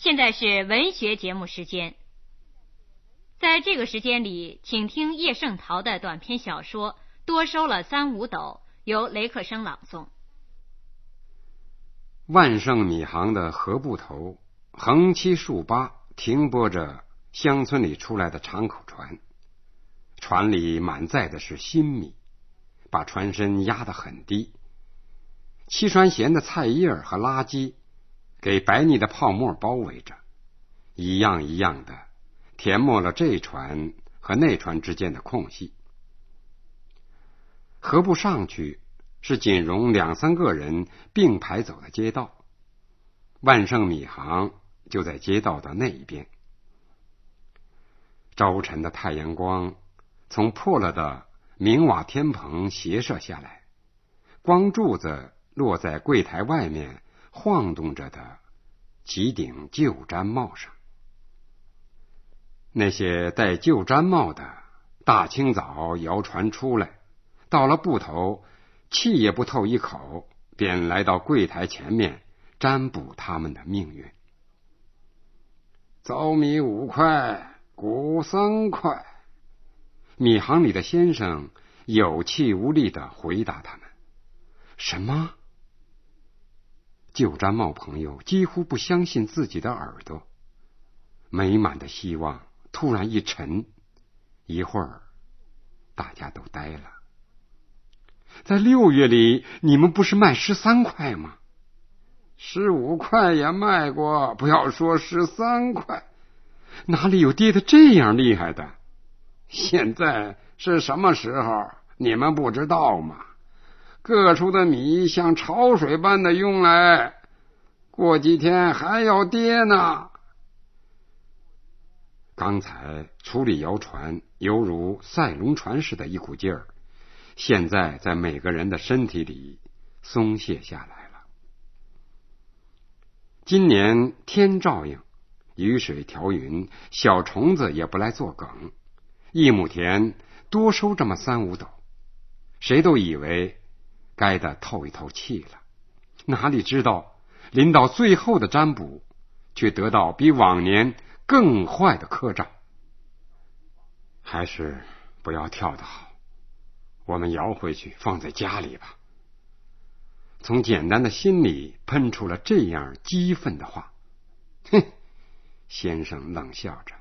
现在是文学节目时间，在这个时间里，请听叶圣陶的短篇小说《多收了三五斗》，由雷克生朗诵。万盛米行的河埠头，横七竖八停泊着乡村里出来的长口船，船里满载的是新米，把船身压得很低。七船咸的菜叶和垃圾。给白腻的泡沫包围着，一样一样的填没了这船和那船之间的空隙。河不上去是仅容两三个人并排走的街道，万盛米行就在街道的那一边。朝晨的太阳光从破了的明瓦天棚斜射下来，光柱子落在柜台外面。晃动着的几顶旧毡帽上，那些戴旧毡帽的，大清早摇船出来，到了埠头，气也不透一口，便来到柜台前面占卜他们的命运。糟米五块，谷三块。米行里的先生有气无力的回答他们：“什么？”旧毡帽朋友几乎不相信自己的耳朵，美满的希望突然一沉，一会儿大家都呆了。在六月里，你们不是卖十三块吗？十五块也卖过，不要说十三块，哪里有跌的这样厉害的？现在是什么时候？你们不知道吗？各处的米像潮水般的涌来，过几天还要跌呢。刚才处理谣传，犹如赛龙船似的一股劲儿，现在在每个人的身体里松懈下来了。今年天照应，雨水调匀，小虫子也不来作梗，一亩田多收这么三五斗，谁都以为。该的透一透气了，哪里知道临到最后的占卜，却得到比往年更坏的科兆。还是不要跳的好，我们摇回去放在家里吧。从简单的心里喷出了这样激愤的话。哼，先生冷笑着：“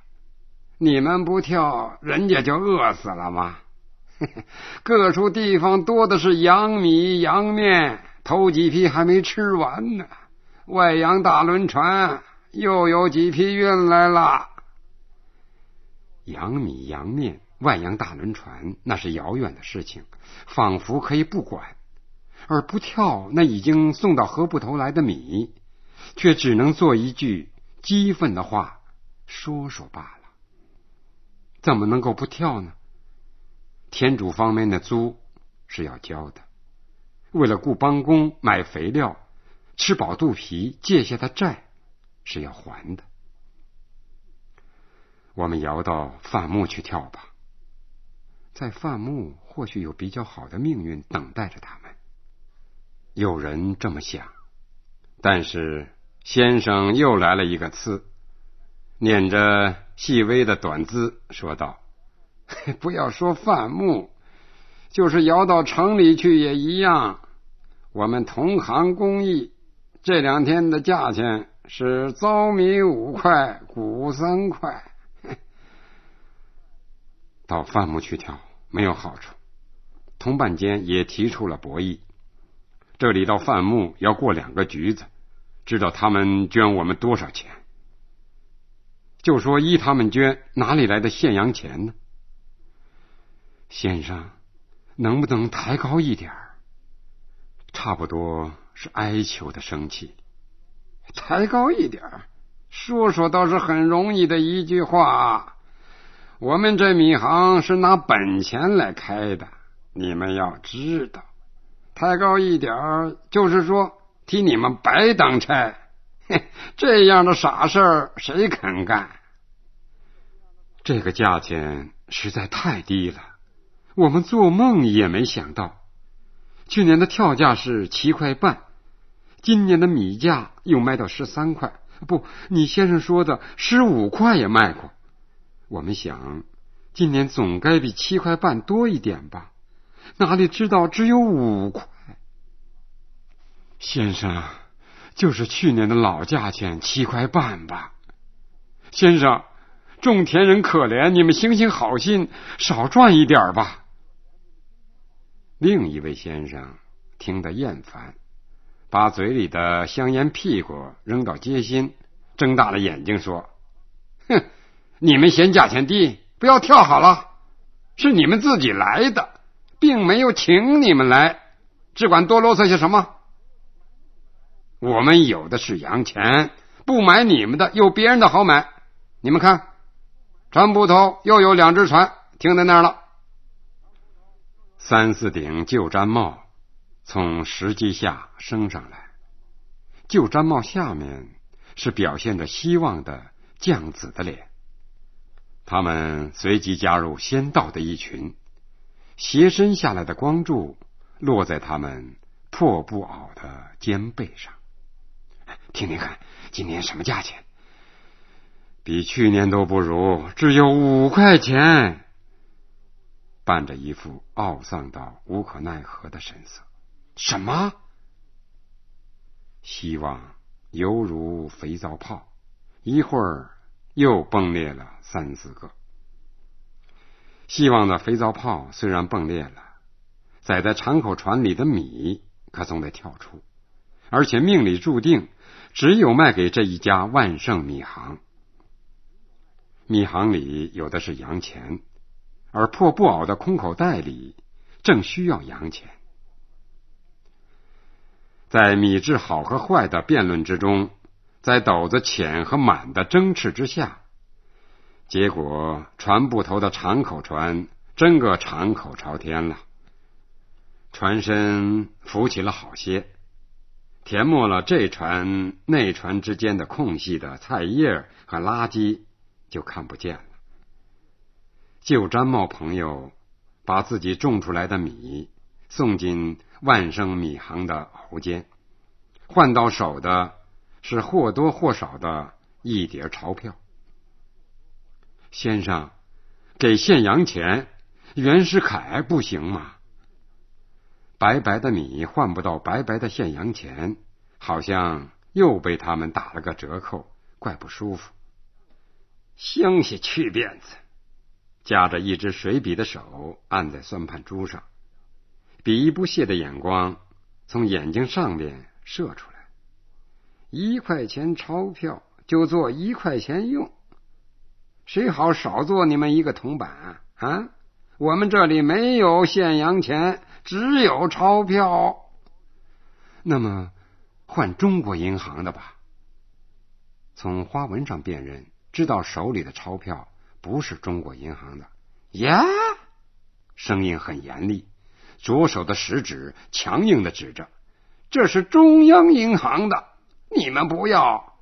你们不跳，人家就饿死了吗？” 各处地方多的是洋米洋面，头几批还没吃完呢。外洋大轮船又有几批运来了。洋米洋面，外洋大轮船，那是遥远的事情，仿佛可以不管；而不跳那已经送到河埠头来的米，却只能做一句激愤的话说说罢了。怎么能够不跳呢？田主方面的租是要交的，为了雇帮工、买肥料、吃饱肚皮，借下的债是要还的。我们摇到范木去跳吧，在范木或许有比较好的命运等待着他们。有人这么想，但是先生又来了一个刺，捻着细微的短姿说道。不要说范木，就是摇到城里去也一样。我们同行公益，这两天的价钱是糟米五块，谷三块。到范木去挑没有好处，同伴间也提出了博弈。这里到范木要过两个局子，知道他们捐我们多少钱？就说依他们捐，哪里来的现洋钱呢？先生，能不能抬高一点儿？差不多是哀求的声气。抬高一点儿，说说倒是很容易的一句话。我们这米行是拿本钱来开的，你们要知道。抬高一点儿，就是说替你们白当差。这样的傻事儿，谁肯干？这个价钱实在太低了。我们做梦也没想到，去年的跳价是七块半，今年的米价又卖到十三块，不，你先生说的十五块也卖过。我们想，今年总该比七块半多一点吧？哪里知道只有五块。先生，就是去年的老价钱七块半吧。先生，种田人可怜，你们行行好心，少赚一点吧。另一位先生听得厌烦。把嘴里的香烟屁股扔到街心，睁大了眼睛说：“哼，你们嫌价钱低，不要跳好了。是你们自己来的，并没有请你们来，只管多啰嗦些什么。我们有的是洋钱，不买你们的，有别人的好买。你们看，船埠头又有两只船停在那儿了，三四顶旧毡帽。”从石基下升上来，旧毡帽下面是表现着希望的酱紫的脸。他们随即加入先到的一群，斜伸下来的光柱落在他们破布袄的肩背上。听听看，今年什么价钱？比去年都不如，只有五块钱。伴着一副懊丧到无可奈何的神色。什么？希望犹如肥皂泡，一会儿又崩裂了三四个。希望的肥皂泡虽然崩裂了，载在敞口船里的米可总得跳出，而且命里注定只有卖给这一家万盛米行。米行里有的是洋钱，而破布袄的空口袋里正需要洋钱。在米质好和坏的辩论之中，在斗子浅和满的争持之下，结果船埠头的长口船真个长口朝天了，船身浮起了好些，填没了这船那船之间的空隙的菜叶和垃圾就看不见了。旧毡帽朋友把自己种出来的米送进。万生米行的喉间，换到手的是或多或少的一叠钞票。先生，给现洋钱，袁世凯不行吗？白白的米换不到白白的现洋钱，好像又被他们打了个折扣，怪不舒服。乡下去辫子，夹着一支水笔的手按在算盘珠上。比一不屑的眼光从眼睛上面射出来，一块钱钞票就做一块钱用，谁好少做你们一个铜板啊？我们这里没有现洋钱，只有钞票。那么换中国银行的吧？从花纹上辨认，知道手里的钞票不是中国银行的。呀，声音很严厉。左手的食指强硬的指着：“这是中央银行的，你们不要。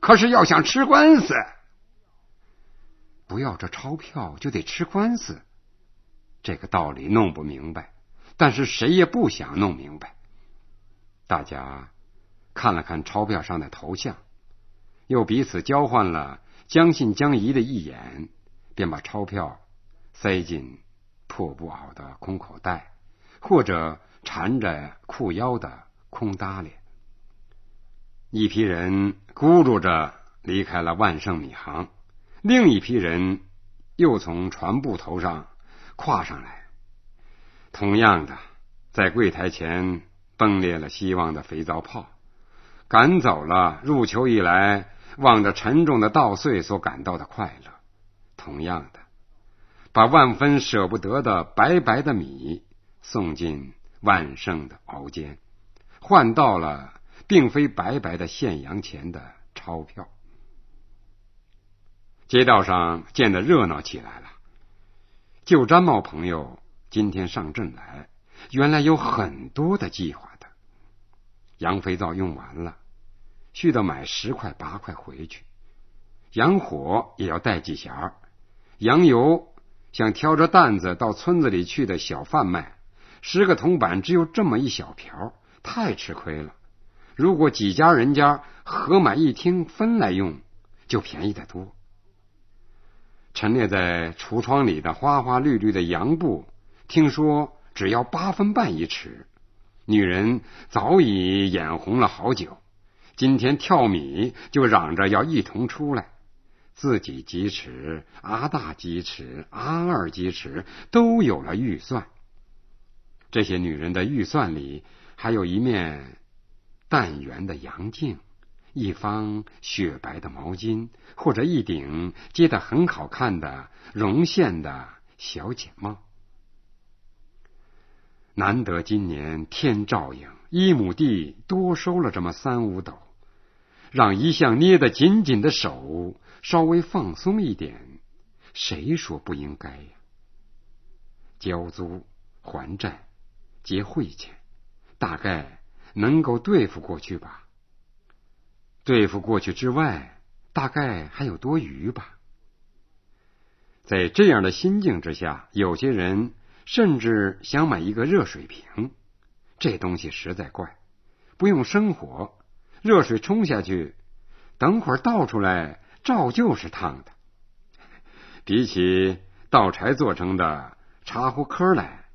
可是要想吃官司，不要这钞票就得吃官司。这个道理弄不明白，但是谁也不想弄明白。大家看了看钞票上的头像，又彼此交换了将信将疑的一眼，便把钞票塞进破布袄的空口袋。”或者缠着裤腰的空搭里，一批人咕噜着离开了万盛米行，另一批人又从船埠头上跨上来，同样的在柜台前崩裂了希望的肥皂泡，赶走了入秋以来望着沉重的稻穗所感到的快乐，同样的把万分舍不得的白白的米。送进万盛的熬间，换到了并非白白的现洋钱的钞票。街道上见得热闹起来了。旧毡帽朋友今天上阵来，原来有很多的计划的。洋肥皂用完了，需得买十块八块回去。洋火也要带几匣。洋油想挑着担子到村子里去的小贩卖。十个铜板只有这么一小瓢，太吃亏了。如果几家人家合买一厅分来用，就便宜得多。陈列在橱窗里的花花绿绿的洋布，听说只要八分半一尺。女人早已眼红了好久，今天跳米就嚷着要一同出来。自己几尺，阿大几尺，阿二几尺，都有了预算。这些女人的预算里，还有一面淡圆的洋镜。一方雪白的毛巾，或者一顶接的很好看的绒线的小剪帽。难得今年天照应，一亩地多收了这么三五斗，让一向捏得紧紧的手稍微放松一点，谁说不应该呀？交租、还债、结汇钱，大概能够对付过去吧。对付过去之外，大概还有多余吧。在这样的心境之下，有些人甚至想买一个热水瓶。这东西实在怪，不用生火，热水冲下去，等会儿倒出来照旧是烫的。比起稻柴做成的茶壶壳来，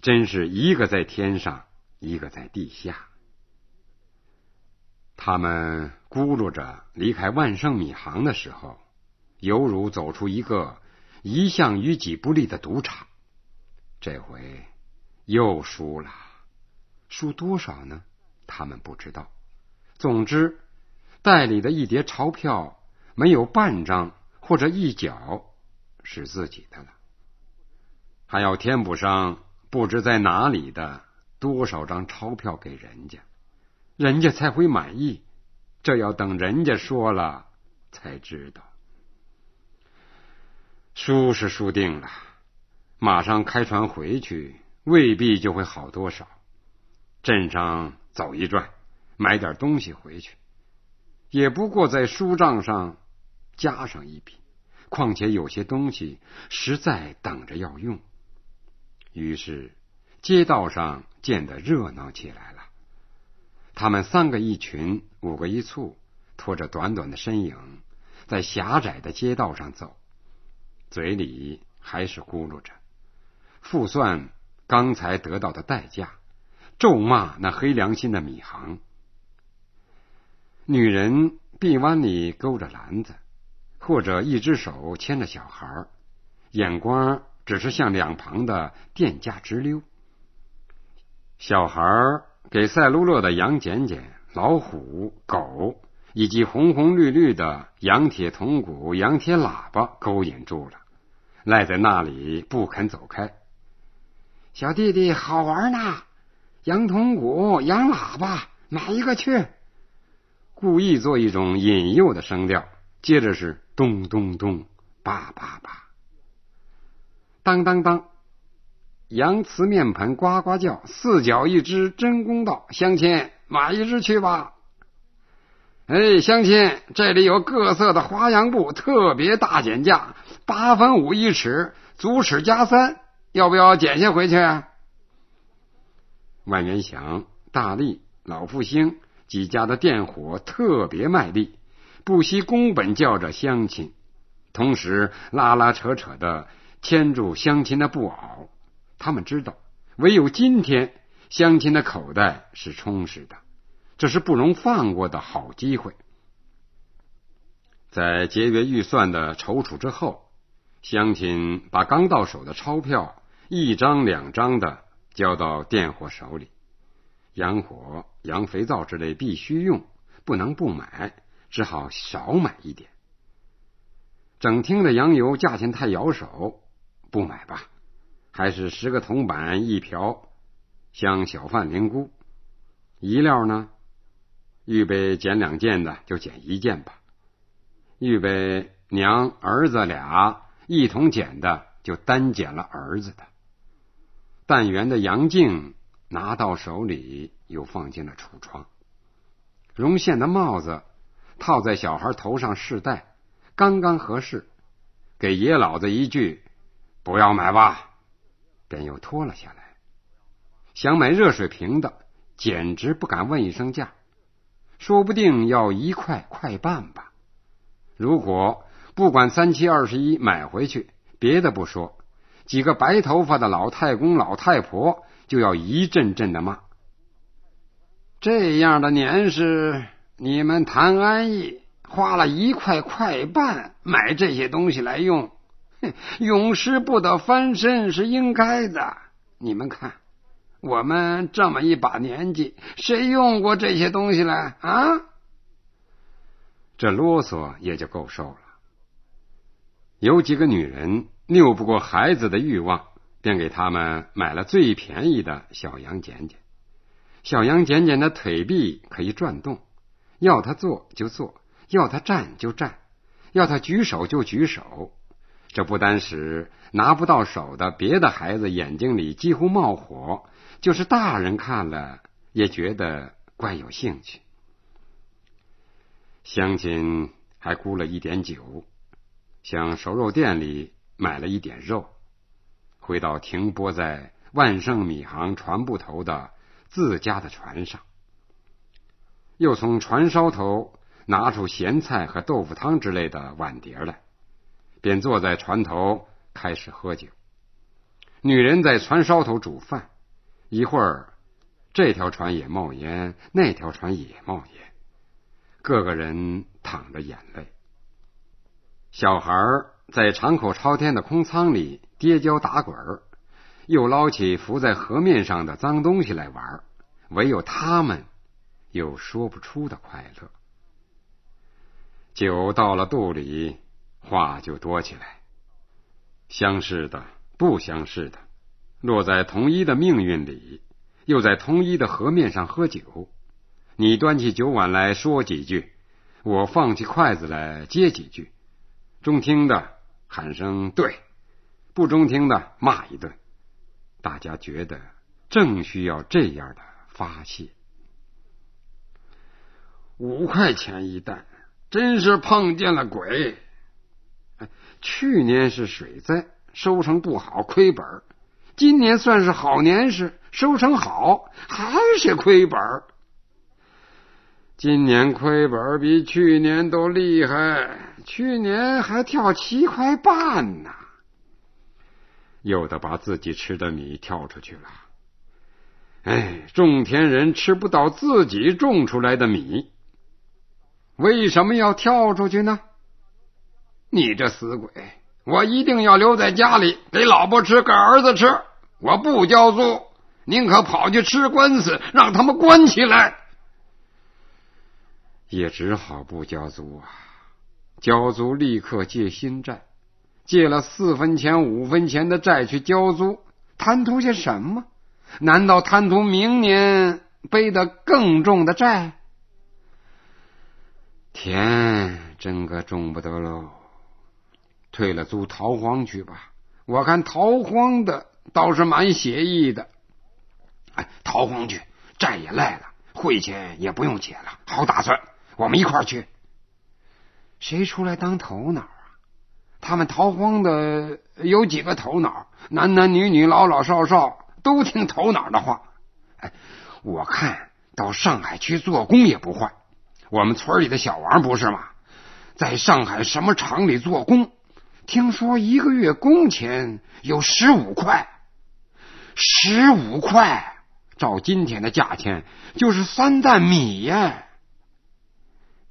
真是一个在天上，一个在地下。他们咕噜着离开万盛米行的时候，犹如走出一个一向于己不利的赌场。这回又输了，输多少呢？他们不知道。总之，袋里的一叠钞票没有半张或者一角是自己的了，还要填补上不知在哪里的多少张钞票给人家。人家才会满意，这要等人家说了才知道。输是输定了，马上开船回去，未必就会好多少。镇上走一转，买点东西回去，也不过在书账上加上一笔。况且有些东西实在等着要用，于是街道上见得热闹起来了。他们三个一群，五个一簇，拖着短短的身影，在狭窄的街道上走，嘴里还是咕噜着，复算刚才得到的代价，咒骂那黑良心的米行。女人臂弯里勾着篮子，或者一只手牵着小孩，眼光只是向两旁的店家直溜。小孩给赛璐珞的羊剪剪、老虎、狗以及红红绿绿的羊铁铜鼓、羊铁喇叭勾引住了，赖在那里不肯走开。小弟弟好玩呢，羊铜鼓、羊喇叭，买一个去？故意做一种引诱的声调，接着是咚咚咚、叭叭叭、当当当。羊瓷面盆呱呱叫，四角一只真公道。乡亲买一只去吧。哎，乡亲，这里有各色的花样布，特别大减价，八分五一尺，足尺加三，要不要捡些回去啊？万元祥、大力、老复兴几家的店伙特别卖力，不惜工本叫着乡亲，同时拉拉扯扯的牵住乡亲的布袄。他们知道，唯有今天，乡亲的口袋是充实的，这是不容放过的好机会。在节约预算的踌躇之后，乡亲把刚到手的钞票一张两张的交到店伙手里。洋火、洋肥皂之类必须用，不能不买，只好少买一点。整厅的洋油价钱太咬手，不买吧。还是十个铜板一瓢，像小贩灵菇。一料呢？预备捡两件的就捡一件吧。预备娘儿子俩一同捡的就单捡了儿子的。淡圆的杨镜拿到手里，又放进了橱窗。绒线的帽子套在小孩头上试戴，刚刚合适。给爷老子一句：不要买吧。便又脱了下来。想买热水瓶的，简直不敢问一声价。说不定要一块块半吧。如果不管三七二十一买回去，别的不说，几个白头发的老太公、老太婆就要一阵阵的骂。这样的年事，你们谈安逸，花了一块块半买这些东西来用，永世不得翻身是应该的。你们看。我们这么一把年纪，谁用过这些东西来啊？这啰嗦也就够受了。有几个女人拗不过孩子的欲望，便给他们买了最便宜的小羊剪剪。小羊剪剪的腿臂可以转动，要他坐就坐，要他站就站，要他举手就举手。这不单使拿不到手的别的孩子眼睛里几乎冒火。就是大人看了也觉得怪有兴趣。乡亲还雇了一点酒，向熟肉店里买了一点肉，回到停泊在万盛米行船埠头的自家的船上，又从船梢头拿出咸菜和豆腐汤之类的碗碟来，便坐在船头开始喝酒。女人在船梢头煮饭。一会儿，这条船也冒烟，那条船也冒烟，个个人淌着眼泪。小孩在敞口朝天的空舱里跌跤打滚儿，又捞起浮在河面上的脏东西来玩唯有他们有说不出的快乐。酒到了肚里，话就多起来。相识的，不相识的。落在同一的命运里，又在同一的河面上喝酒。你端起酒碗来说几句，我放起筷子来接几句。中听的喊声对，不中听的骂一顿。大家觉得正需要这样的发泄。五块钱一担，真是碰见了鬼。去年是水灾，收成不好，亏本。今年算是好年事，收成好，还是亏本儿。今年亏本比去年都厉害，去年还跳七块半呢。有的把自己吃的米跳出去了。哎，种田人吃不到自己种出来的米，为什么要跳出去呢？你这死鬼！我一定要留在家里，给老婆吃，给儿子吃。我不交租，宁可跑去吃官司，让他们关起来。也只好不交租啊！交租立刻借新债，借了四分钱、五分钱的债去交租，贪图些什么？难道贪图明年背得更重的债？田真个种不得喽。退了租，逃荒去吧。我看逃荒的倒是蛮写意的。哎，逃荒去，债也赖了，汇钱也不用结了，好打算。我们一块儿去。谁出来当头脑啊？他们逃荒的有几个头脑？男男女女、老老少少都听头脑的话。哎，我看到上海去做工也不坏。我们村里的小王不是吗？在上海什么厂里做工？听说一个月工钱有十五块，十五块，照今天的价钱就是三担米呀！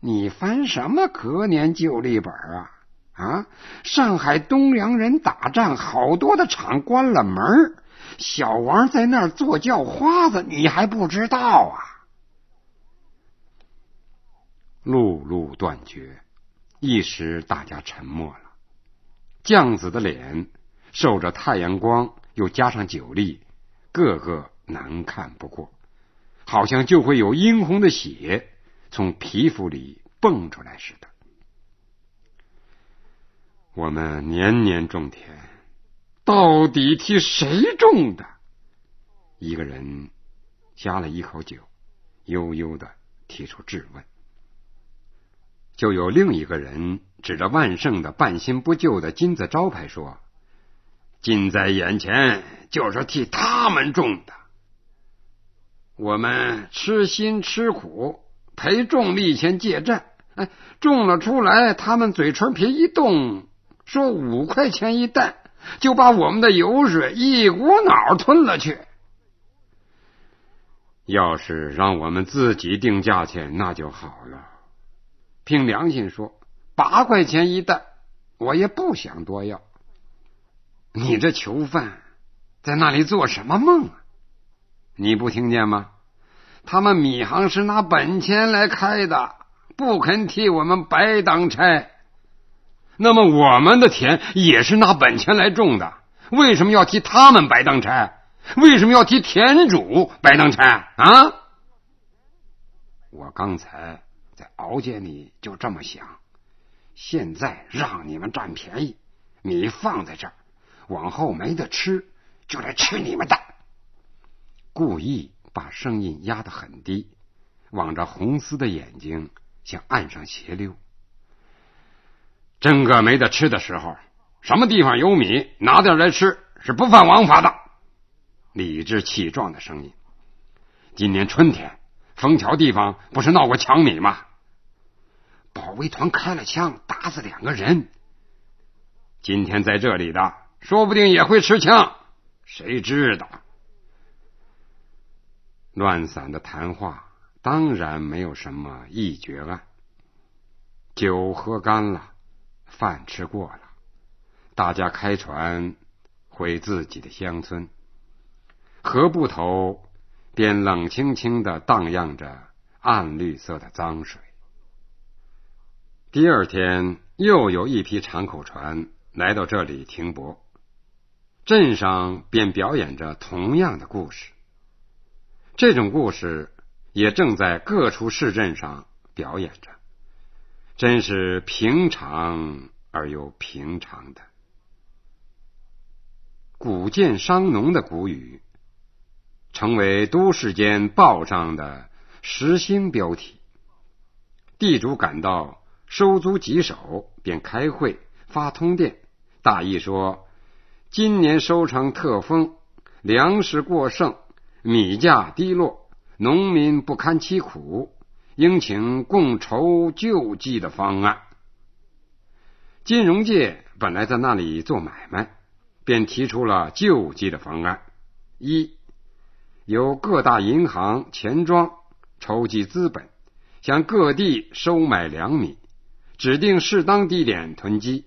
你翻什么隔年旧历本啊？啊！上海东洋人打仗，好多的厂关了门小王在那儿做叫花子，你还不知道啊？路路断绝，一时大家沉默了。酱子的脸受着太阳光，又加上酒力，个个难看不过，好像就会有殷红的血从皮肤里蹦出来似的。我们年年种田，到底替谁种的？一个人呷了一口酒，悠悠的提出质问。就有另一个人指着万盛的半新不旧的金字招牌说：“近在眼前，就是替他们种的。我们吃辛吃苦，陪众立前借债，哎，种了出来，他们嘴唇皮一动，说五块钱一担，就把我们的油水一股脑吞了去。要是让我们自己定价钱，那就好了。凭良心说，八块钱一担，我也不想多要。你这囚犯在那里做什么梦啊？你不听见吗？他们米行是拿本钱来开的，不肯替我们白当差。那么我们的田也是拿本钱来种的，为什么要替他们白当差？为什么要替田主白当差啊？我刚才在熬间里就这么想，现在让你们占便宜，米放在这儿，往后没得吃，就来吃你们的。故意把声音压得很低，望着红丝的眼睛向岸上斜溜。真个没得吃的时候，什么地方有米，拿点来吃，是不犯王法的。理直气壮的声音。今年春天，枫桥地方不是闹过抢米吗？保卫团开了枪，打死两个人。今天在这里的，说不定也会持枪，谁知道？乱散的谈话当然没有什么一决案。酒喝干了，饭吃过了，大家开船回自己的乡村。河埠头便冷清清的荡漾着暗绿色的脏水。第二天，又有一批长口船来到这里停泊，镇上便表演着同样的故事。这种故事也正在各处市镇上表演着，真是平常而又平常的。古建商农的古语。成为都市间报上的时兴标题。地主感到收租棘手，便开会发通电，大意说：今年收成特丰，粮食过剩，米价低落，农民不堪其苦，应请共筹救济的方案。金融界本来在那里做买卖，便提出了救济的方案：一。由各大银行、钱庄筹集资本，向各地收买粮米，指定适当地点囤积。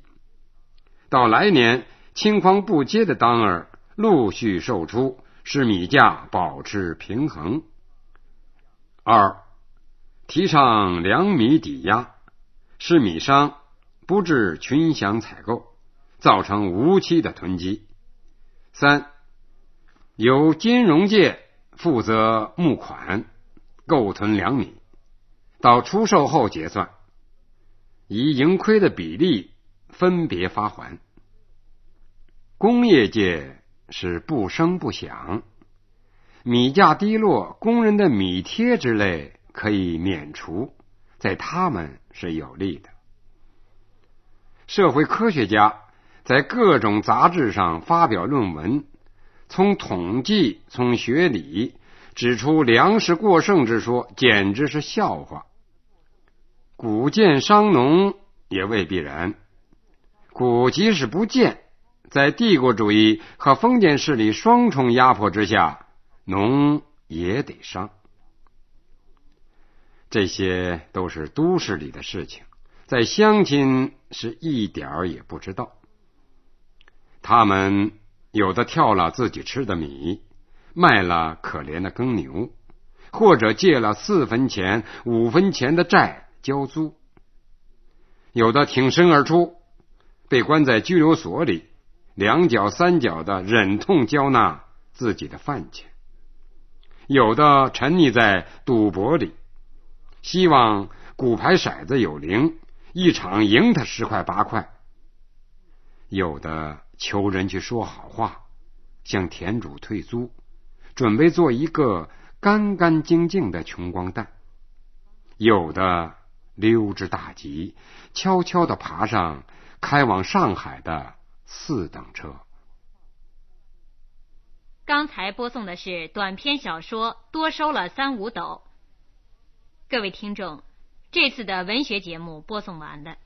到来年青黄不接的当儿，陆续售出，使米价保持平衡。二、提倡粮米抵押，使米商不致群享采购，造成无期的囤积。三、由金融界。负责募款、购囤粮米，到出售后结算，以盈亏的比例分别发还。工业界是不声不响，米价低落，工人的米贴之类可以免除，在他们是有利的。社会科学家在各种杂志上发表论文。从统计，从学理，指出粮食过剩之说，简直是笑话。古建商农也未必然。古即使不建，在帝国主义和封建势力双重压迫之下，农也得商。这些都是都市里的事情，在乡亲是一点儿也不知道。他们。有的跳了自己吃的米，卖了可怜的耕牛，或者借了四分钱、五分钱的债交租；有的挺身而出，被关在拘留所里，两脚三脚的忍痛交纳自己的饭钱；有的沉溺在赌博里，希望骨牌骰子有灵，一场赢他十块八块；有的。求人去说好话，向田主退租，准备做一个干干净净的穷光蛋。有的溜之大吉，悄悄的爬上开往上海的四等车。刚才播送的是短篇小说《多收了三五斗》，各位听众，这次的文学节目播送完了。